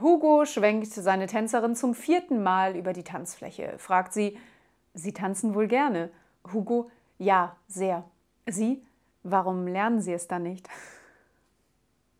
Hugo schwenkt seine Tänzerin zum vierten Mal über die Tanzfläche, fragt sie, Sie tanzen wohl gerne? Hugo, ja, sehr. Sie, warum lernen Sie es dann nicht?